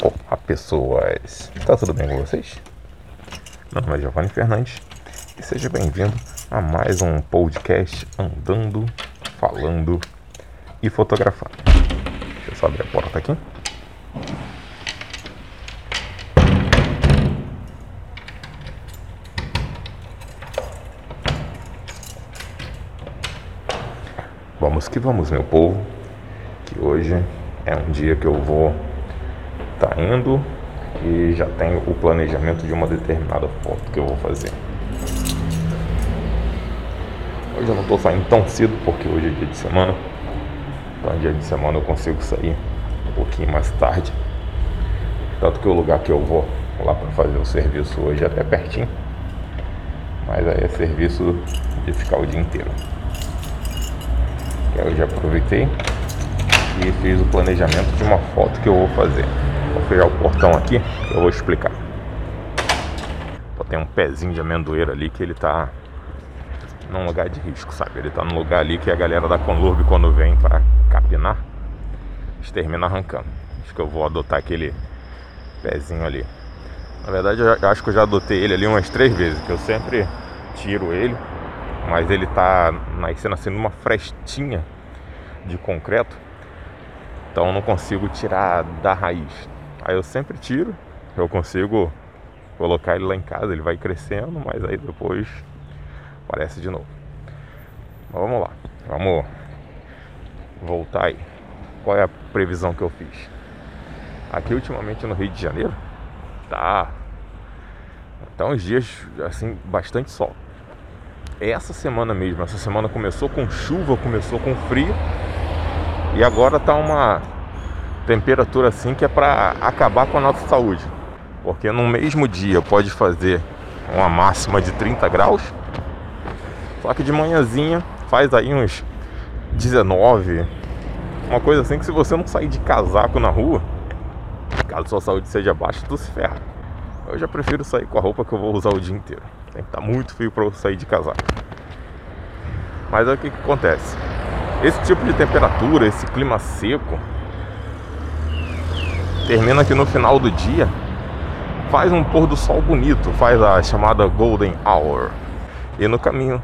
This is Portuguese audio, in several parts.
Olá pessoas, tá tudo bem com vocês? Meu nome é Giovanni Fernandes e seja bem-vindo a mais um podcast andando, falando e fotografando. Deixa eu só abrir a porta aqui. Vamos que vamos, meu povo, que hoje é um dia que eu vou tá indo e já tenho o planejamento de uma determinada foto que eu vou fazer. Hoje eu não estou saindo tão cedo porque hoje é dia de semana. Então dia de semana eu consigo sair um pouquinho mais tarde. Tanto que o lugar que eu vou lá para fazer o serviço hoje é até pertinho. Mas aí é serviço de ficar o dia inteiro. Eu já aproveitei e fiz o planejamento de uma foto que eu vou fazer. Fechar o portão aqui, eu vou explicar. Tem um pezinho de amendoeira ali que ele tá num lugar de risco, sabe? Ele tá num lugar ali que a galera da Conlurb quando vem para capinar, eles terminam arrancando. Acho que eu vou adotar aquele pezinho ali. Na verdade, eu acho que eu já adotei ele ali umas três vezes, que eu sempre tiro ele, mas ele tá nascendo assim numa frestinha de concreto, então eu não consigo tirar da raiz. Aí eu sempre tiro, eu consigo colocar ele lá em casa, ele vai crescendo, mas aí depois aparece de novo. Mas vamos lá, vamos voltar aí. Qual é a previsão que eu fiz? Aqui ultimamente no Rio de Janeiro tá tá uns dias assim bastante sol. Essa semana mesmo, essa semana começou com chuva, começou com frio e agora tá uma temperatura assim que é para acabar com a nossa saúde. Porque no mesmo dia pode fazer uma máxima de 30 graus, só que de manhãzinha faz aí uns 19, uma coisa assim que se você não sair de casaco na rua, caso sua saúde seja baixa, tu se ferra. Eu já prefiro sair com a roupa que eu vou usar o dia inteiro. Tem que estar tá muito frio para eu sair de casaco. Mas aí o que, que acontece? Esse tipo de temperatura, esse clima seco, termina que no final do dia faz um pôr do sol bonito, faz a chamada Golden Hour. E no caminho,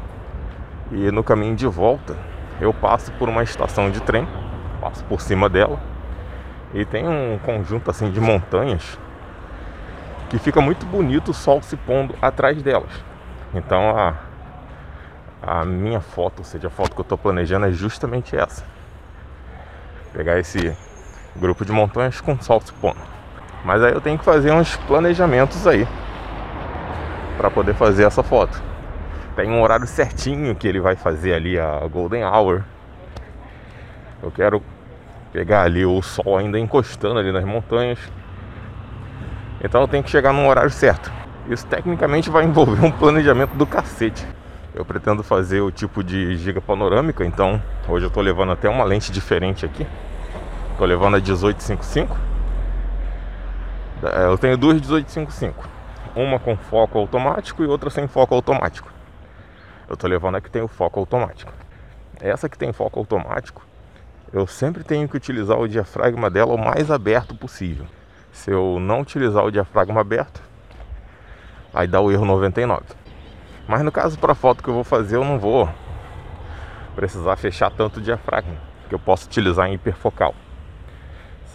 e no caminho de volta, eu passo por uma estação de trem, passo por cima dela, e tem um conjunto assim de montanhas que fica muito bonito o sol se pondo atrás delas. Então a, a minha foto, ou seja, a foto que eu estou planejando é justamente essa. Pegar esse grupo de montanhas com sol se pondo. Mas aí eu tenho que fazer uns planejamentos aí para poder fazer essa foto. Tem um horário certinho que ele vai fazer ali a Golden Hour. Eu quero pegar ali o sol ainda encostando ali nas montanhas. Então eu tenho que chegar num horário certo. Isso tecnicamente vai envolver um planejamento do cacete. Eu pretendo fazer o tipo de giga panorâmica, então hoje eu estou levando até uma lente diferente aqui. Tô levando a 1855. É, eu tenho duas 1855. Uma com foco automático e outra sem foco automático. Eu tô levando a que tem o foco automático. Essa que tem foco automático, eu sempre tenho que utilizar o diafragma dela o mais aberto possível. Se eu não utilizar o diafragma aberto, aí dá o erro 99. Mas no caso para a foto que eu vou fazer, eu não vou precisar fechar tanto o diafragma, que eu posso utilizar em hiperfocal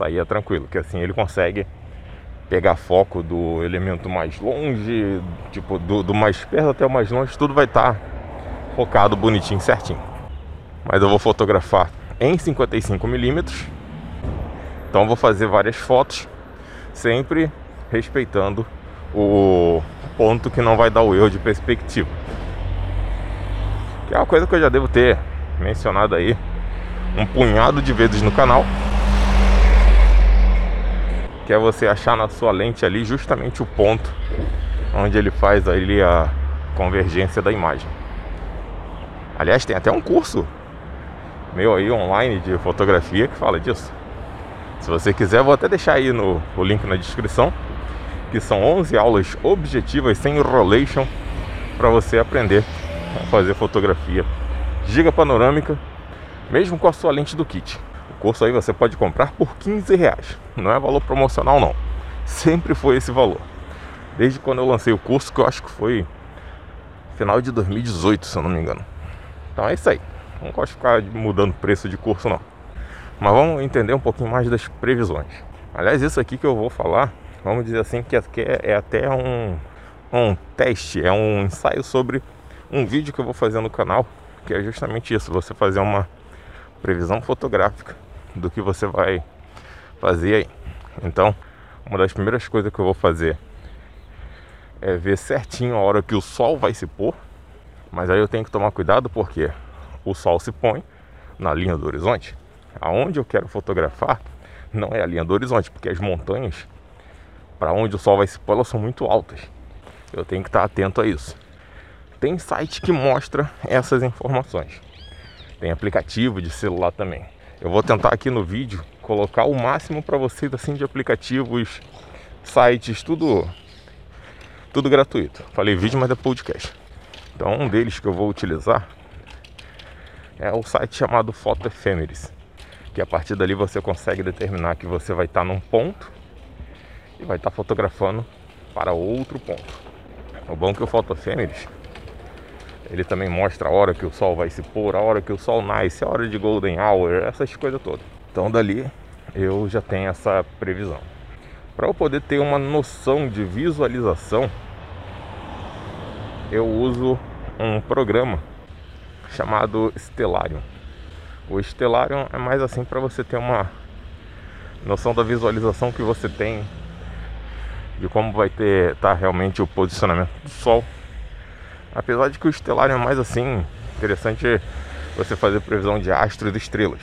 saía tranquilo, que assim ele consegue pegar foco do elemento mais longe, tipo do, do mais perto até o mais longe, tudo vai estar tá focado bonitinho, certinho. Mas eu vou fotografar em 55 milímetros, então vou fazer várias fotos, sempre respeitando o ponto que não vai dar o erro de perspectiva. Que é uma coisa que eu já devo ter mencionado aí um punhado de vezes no canal que é você achar na sua lente ali justamente o ponto onde ele faz ali a convergência da imagem. Aliás, tem até um curso meu aí online de fotografia que fala disso. Se você quiser, vou até deixar aí no, o link na descrição, que são 11 aulas objetivas sem enrolation para você aprender a fazer fotografia giga panorâmica, mesmo com a sua lente do kit curso aí você pode comprar por 15 reais. Não é valor promocional não. sempre foi esse valor. Desde quando eu lancei o curso, que eu acho que foi final de 2018, se eu não me engano. Então é isso aí. Não gosto de ficar mudando preço de curso não. Mas vamos entender um pouquinho mais das previsões. Aliás, isso aqui que eu vou falar, vamos dizer assim, que é até um, um teste, é um ensaio sobre um vídeo que eu vou fazer no canal, que é justamente isso, você fazer uma previsão fotográfica do que você vai fazer aí. Então, uma das primeiras coisas que eu vou fazer é ver certinho a hora que o sol vai se pôr. Mas aí eu tenho que tomar cuidado porque o sol se põe na linha do horizonte. Aonde eu quero fotografar não é a linha do horizonte, porque as montanhas para onde o sol vai se pôr elas são muito altas. Eu tenho que estar atento a isso. Tem site que mostra essas informações. Tem aplicativo de celular também. Eu vou tentar aqui no vídeo colocar o máximo para vocês assim de aplicativos, sites, tudo tudo gratuito. Falei vídeo, mas é podcast. Então um deles que eu vou utilizar é o site chamado Photo Ephemeris, que a partir dali você consegue determinar que você vai estar num ponto e vai estar fotografando para outro ponto. O bom é que o Photo Ephemeris ele também mostra a hora que o sol vai se pôr, a hora que o sol nasce, a hora de golden hour, essas coisas todas. Então dali eu já tenho essa previsão. Para eu poder ter uma noção de visualização, eu uso um programa chamado Stellarium. O Stellarium é mais assim para você ter uma noção da visualização que você tem de como vai ter tá realmente o posicionamento do sol. Apesar de que o Stellarium é mais assim, interessante você fazer previsão de astros e estrelas.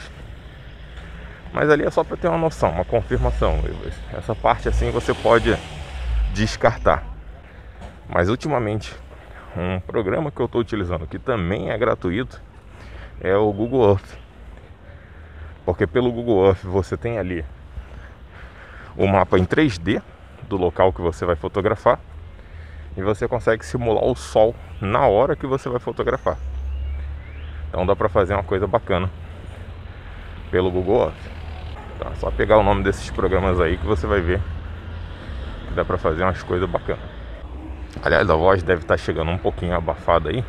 Mas ali é só para ter uma noção, uma confirmação. Essa parte assim você pode descartar. Mas ultimamente, um programa que eu estou utilizando que também é gratuito é o Google Earth. Porque pelo Google Earth você tem ali o mapa em 3D do local que você vai fotografar e você consegue simular o sol na hora que você vai fotografar. Então dá para fazer uma coisa bacana pelo Google Earth. Tá? Só pegar o nome desses programas aí que você vai ver que dá pra fazer umas coisas bacanas. Aliás, a voz deve estar tá chegando um pouquinho abafada aí,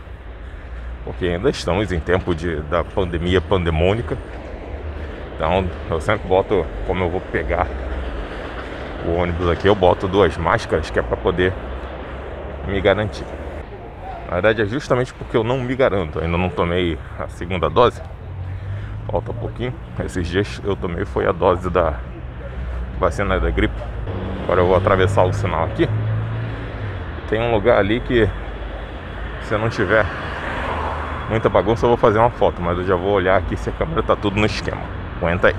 porque ainda estamos em tempo de, da pandemia pandemônica. Então eu sempre boto, como eu vou pegar o ônibus aqui, eu boto duas máscaras que é para poder me garantir. Na verdade é justamente porque eu não me garanto, ainda não tomei a segunda dose falta um pouquinho. Esses dias eu tomei foi a dose da vacina da gripe. Agora eu vou atravessar o sinal aqui. Tem um lugar ali que se eu não tiver muita bagunça eu vou fazer uma foto, mas eu já vou olhar aqui se a câmera tá tudo no esquema. Aguenta aí.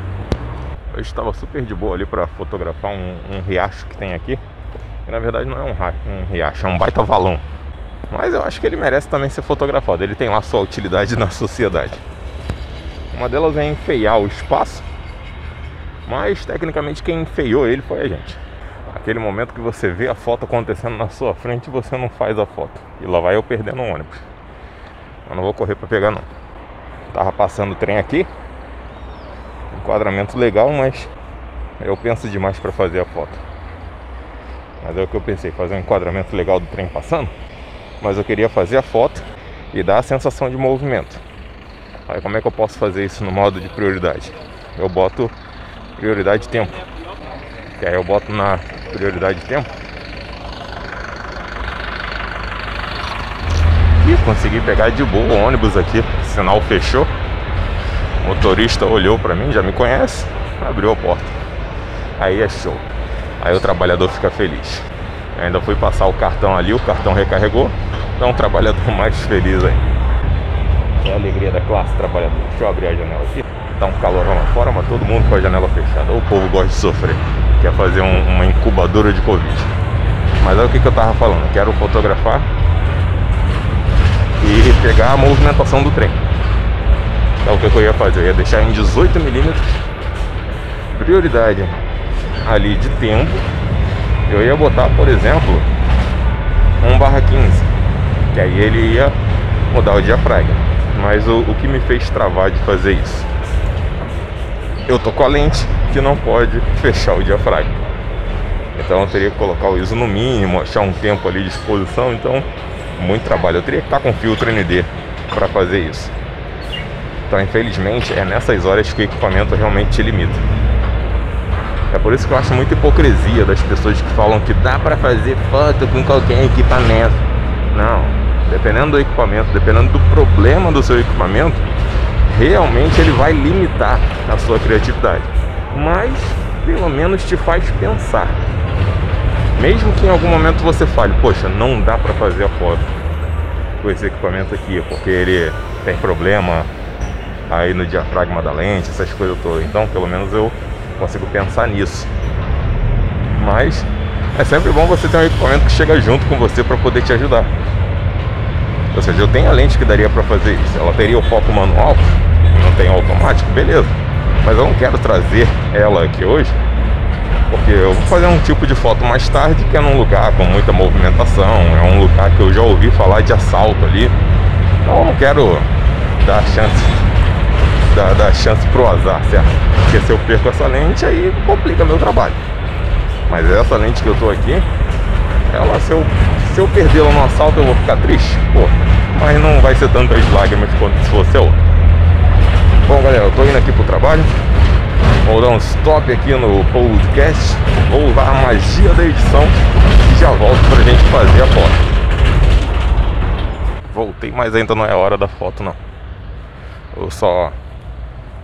Eu estava super de boa ali para fotografar um, um, riacho que tem aqui. Que na verdade não é um, um riacho, é um baita valão. Mas eu acho que ele merece também ser fotografado. Ele tem lá sua utilidade na sociedade. Uma delas é enfeiar o espaço, mas tecnicamente quem enfeiou ele foi a gente. Aquele momento que você vê a foto acontecendo na sua frente, você não faz a foto. E lá vai eu perdendo o ônibus. Eu não vou correr para pegar não. Tava passando o trem aqui. Enquadramento legal, mas eu penso demais para fazer a foto. Mas é o que eu pensei, fazer um enquadramento legal do trem passando. Mas eu queria fazer a foto e dar a sensação de movimento. Aí como é que eu posso fazer isso no modo de prioridade? Eu boto prioridade de tempo. Que aí eu boto na prioridade de tempo. E consegui pegar de boa o ônibus aqui. O sinal fechou. O motorista olhou para mim, já me conhece, abriu a porta. Aí é show. Aí o trabalhador fica feliz. Eu ainda fui passar o cartão ali, o cartão recarregou. Então o trabalhador mais feliz aí. É a alegria da classe trabalhadora. Deixa eu abrir a janela aqui. Tá um calorão lá fora, mas todo mundo com a janela fechada. O povo gosta de sofrer. Quer fazer um, uma incubadora de Covid. Mas é o que, que eu tava falando. Quero fotografar e pegar a movimentação do trem. Então o que, que eu ia fazer? Eu ia deixar em 18mm. Prioridade ali de tempo. Eu ia botar, por exemplo, 1 barra 15. Que aí ele ia mudar o diafragma. Mas o, o que me fez travar de fazer isso? Eu tô com a lente que não pode fechar o diafragma. Então eu teria que colocar o ISO no mínimo, achar um tempo ali de exposição, então muito trabalho. Eu teria que estar com filtro ND para fazer isso. Então, infelizmente, é nessas horas que o equipamento realmente te limita. É por isso que eu acho muita hipocrisia das pessoas que falam que dá para fazer foto com qualquer equipamento. Não, dependendo do equipamento, dependendo do problema do seu equipamento, realmente ele vai limitar a sua criatividade. Mas pelo menos te faz pensar. Mesmo que em algum momento você fale, poxa, não dá para fazer a foto com esse equipamento aqui, porque ele tem problema aí no diafragma da lente, essas coisas todas. Então, pelo menos eu consigo pensar nisso. Mas é sempre bom você ter um equipamento que chega junto com você para poder te ajudar. Ou seja, eu tenho a lente que daria para fazer isso. Ela teria o foco manual, não tem automático, beleza. Mas eu não quero trazer ela aqui hoje, porque eu vou fazer um tipo de foto mais tarde que é num lugar com muita movimentação, é um lugar que eu já ouvi falar de assalto ali. Então eu não quero dar chance dar, dar chance pro azar, certo? Porque se eu perco essa lente, aí complica meu trabalho. Mas essa lente que eu tô aqui, ela se eu, se eu perdê-la no assalto eu vou ficar triste, pô. Mas não vai ser tantas lágrimas quanto se fosse a outra. Bom galera, eu tô indo aqui pro trabalho. Vou dar um stop aqui no podcast. Vou usar a magia da edição e já volto pra gente fazer a foto. Voltei, mas ainda não é hora da foto não. Eu só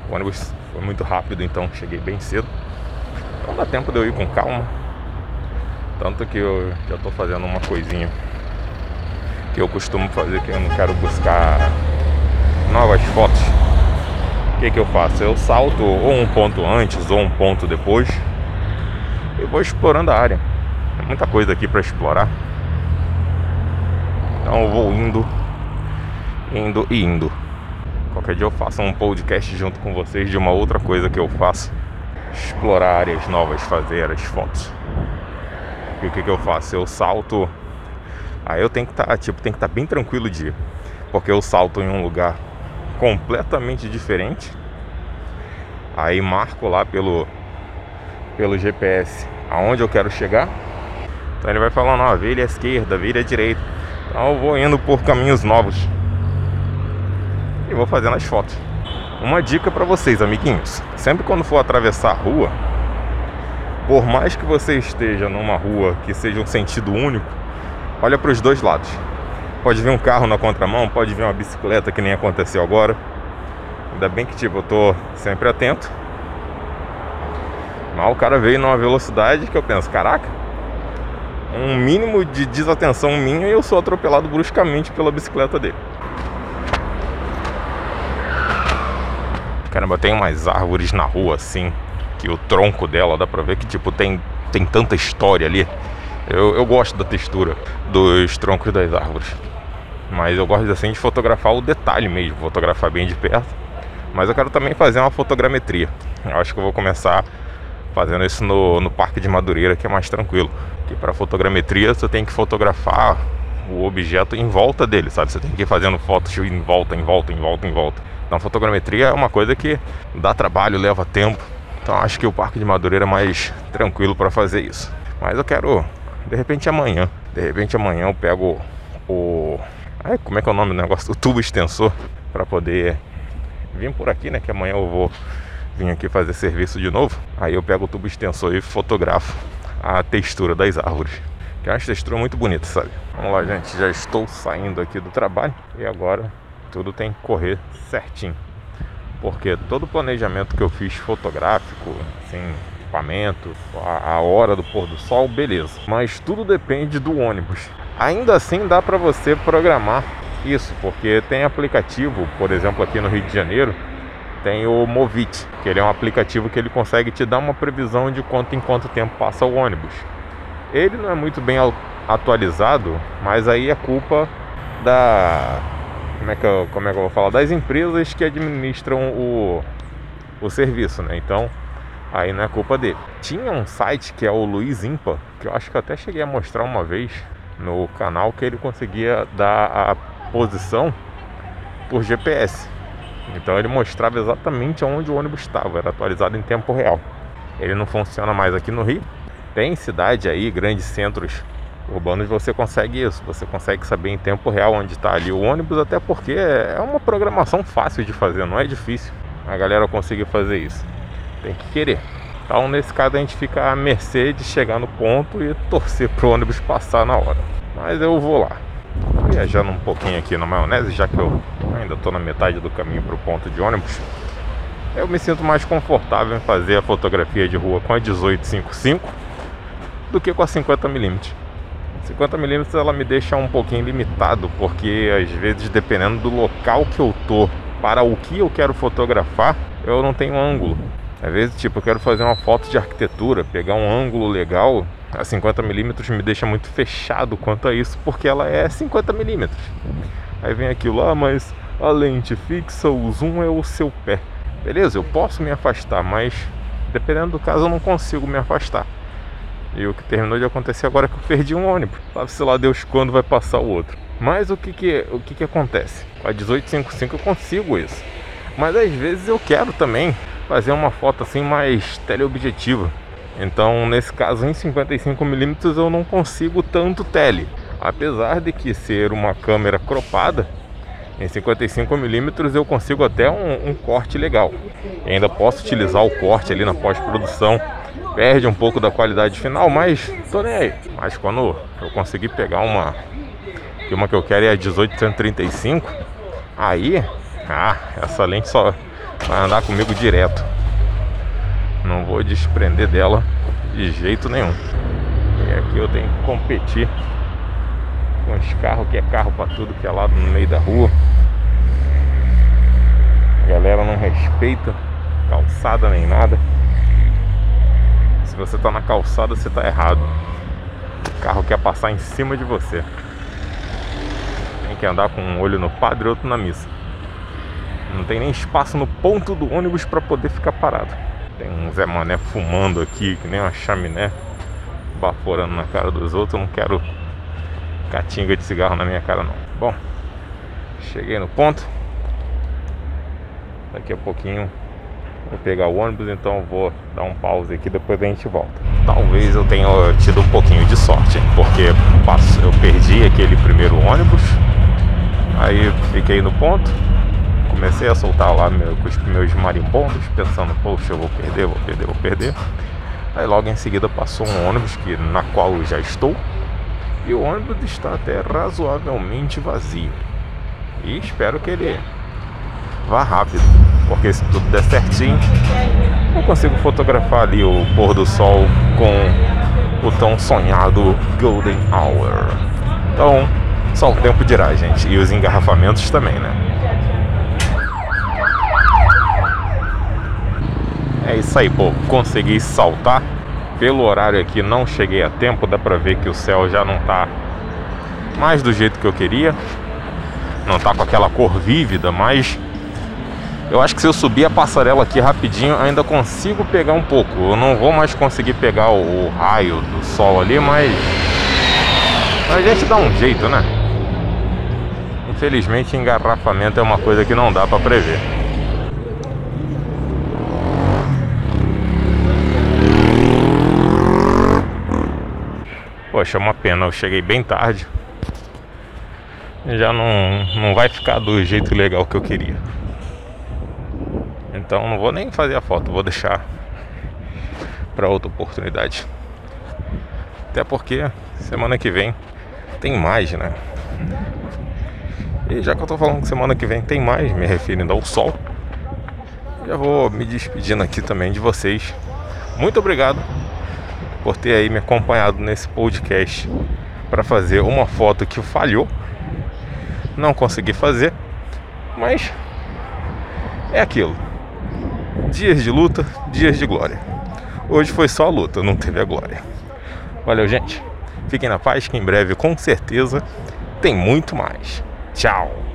o ônibus foi muito rápido, então cheguei bem cedo. Então dá tempo de eu ir com calma. Tanto que eu já estou fazendo uma coisinha que eu costumo fazer que eu não quero buscar novas fotos. O que, que eu faço? Eu salto ou um ponto antes ou um ponto depois e vou explorando a área. Tem muita coisa aqui para explorar. Então eu vou indo, indo e indo. Qualquer dia eu faço um podcast junto com vocês de uma outra coisa que eu faço. Explorar áreas novas, fazer as fotos. E o que, que eu faço? Eu salto. Aí eu tenho que estar, tá, tipo, tem que estar tá bem tranquilo de. Porque eu salto em um lugar completamente diferente. Aí marco lá pelo pelo GPS aonde eu quero chegar. Então ele vai falando, ó, vira à esquerda, vira à direita. Então eu vou indo por caminhos novos e vou fazendo as fotos. Uma dica para vocês, amiguinhos: sempre quando for atravessar a rua, por mais que você esteja numa rua que seja um sentido único, olha para os dois lados. Pode vir um carro na contramão, pode vir uma bicicleta que nem aconteceu agora. Ainda bem que tipo, eu tô sempre atento. Mas o cara veio numa velocidade que eu penso, caraca, um mínimo de desatenção minha e eu sou atropelado bruscamente pela bicicleta dele. Caramba, tem umas árvores na rua assim, que o tronco dela dá pra ver que tipo tem, tem tanta história ali. Eu, eu gosto da textura dos troncos das árvores. Mas eu gosto assim de fotografar o detalhe mesmo, fotografar bem de perto. Mas eu quero também fazer uma fotogrametria. Eu acho que eu vou começar fazendo isso no, no Parque de Madureira, que é mais tranquilo. Que para fotogrametria você tem que fotografar o objeto em volta dele, sabe? Você tem que ir fazendo fotos em volta, em volta, em volta, em volta. Então, fotogrametria é uma coisa que dá trabalho, leva tempo. Então, acho que o Parque de Madureira é mais tranquilo para fazer isso. Mas eu quero, de repente, amanhã. De repente, amanhã eu pego o. Ai, como é que é o nome do negócio? O tubo extensor para poder vir por aqui, né? Que amanhã eu vou vir aqui fazer serviço de novo. Aí eu pego o tubo extensor e fotografo a textura das árvores. Que é uma textura muito bonita, sabe? Vamos lá, gente. Já estou saindo aqui do trabalho e agora tudo tem que correr certinho. Porque todo o planejamento que eu fiz fotográfico, assim, equipamento, a, a hora do pôr do sol, beleza. Mas tudo depende do ônibus. Ainda assim dá para você programar isso, porque tem aplicativo, por exemplo, aqui no Rio de Janeiro, tem o Movit, que ele é um aplicativo que ele consegue te dar uma previsão de quanto em quanto tempo passa o ônibus. Ele não é muito bem atualizado, mas aí é culpa da como é que eu, como é que eu vou falar das empresas que administram o, o serviço, né? Então, aí não é culpa dele. Tinha um site que é o Luiz Impa, que eu acho que eu até cheguei a mostrar uma vez no canal que ele conseguia dar a posição por GPS. Então ele mostrava exatamente onde o ônibus estava, era atualizado em tempo real. Ele não funciona mais aqui no Rio, Tem cidade aí, grandes centros urbanos, você consegue isso. Você consegue saber em tempo real onde está ali o ônibus, até porque é uma programação fácil de fazer, não é difícil a galera conseguir fazer isso. Tem que querer. Então, nesse caso, a gente fica à mercê de chegar no ponto e torcer para o ônibus passar na hora. Mas eu vou lá. Viajando um pouquinho aqui na maionese, já que eu ainda estou na metade do caminho para o ponto de ônibus, eu me sinto mais confortável em fazer a fotografia de rua com a 1855 do que com a 50mm. 50mm ela me deixa um pouquinho limitado, porque às vezes dependendo do local que eu tô para o que eu quero fotografar, eu não tenho ângulo. Às vezes, tipo, eu quero fazer uma foto de arquitetura, pegar um ângulo legal, a 50mm me deixa muito fechado quanto a isso, porque ela é 50mm. Aí vem aquilo, ah, mas a lente fixa, o zoom é o seu pé. Beleza, eu posso me afastar, mas dependendo do caso eu não consigo me afastar. E o que terminou de acontecer agora é que eu perdi um ônibus. Sabe-se lá Deus quando vai passar o outro. Mas o que que, o que que acontece? Com a 1855 eu consigo isso. Mas às vezes eu quero também fazer uma foto assim mais teleobjetiva. Então, nesse caso, em 55mm eu não consigo tanto tele. Apesar de que ser uma câmera cropada, em 55mm eu consigo até um, um corte legal. E ainda posso utilizar o corte ali na pós-produção perde um pouco da qualidade final, mas tô nem aí. Mas quando eu conseguir pegar uma, que uma que eu quero é a 1835, aí, ah, essa lente só vai andar comigo direto. Não vou desprender dela de jeito nenhum. E aqui eu tenho que competir com os carros que é carro para tudo que é lado no meio da rua. A galera não respeita calçada nem nada. Se você tá na calçada, você tá errado. O carro quer passar em cima de você. Tem que andar com um olho no padre e outro na missa. Não tem nem espaço no ponto do ônibus para poder ficar parado. Tem um Zé Mané fumando aqui, que nem uma chaminé, baforando na cara dos outros. Eu não quero catinga de cigarro na minha cara, não. Bom, cheguei no ponto. Daqui a pouquinho Vou pegar o ônibus, então vou dar um pause aqui, depois a gente volta. Talvez eu tenha tido um pouquinho de sorte, porque eu perdi aquele primeiro ônibus, aí fiquei no ponto, comecei a soltar lá meu, com os meus marimbondos, pensando, poxa, eu vou perder, vou perder, vou perder. Aí logo em seguida passou um ônibus que, na qual eu já estou, e o ônibus está até razoavelmente vazio. E espero que ele vá rápido, porque se tudo der certinho, eu consigo fotografar ali o pôr do sol com o tão sonhado Golden Hour. Então, só o tempo dirá, gente, e os engarrafamentos também, né? É isso aí, pô, consegui saltar. Pelo horário aqui não cheguei a tempo, dá pra ver que o céu já não tá mais do jeito que eu queria. Não tá com aquela cor vívida, mas eu acho que se eu subir a passarela aqui rapidinho, ainda consigo pegar um pouco. Eu não vou mais conseguir pegar o, o raio do sol ali, mas... a gente dá um jeito, né? Infelizmente, engarrafamento é uma coisa que não dá para prever. Poxa, é uma pena, eu cheguei bem tarde. Já não, não vai ficar do jeito legal que eu queria. Então não vou nem fazer a foto, vou deixar para outra oportunidade. Até porque semana que vem tem mais, né? E já que eu tô falando que semana que vem tem mais, me referindo ao sol, já vou me despedindo aqui também de vocês. Muito obrigado por ter aí me acompanhado nesse podcast para fazer uma foto que falhou. Não consegui fazer, mas é aquilo. Dias de luta, dias de glória. Hoje foi só a luta, não teve a glória. Valeu, gente. Fiquem na paz que em breve, com certeza, tem muito mais. Tchau.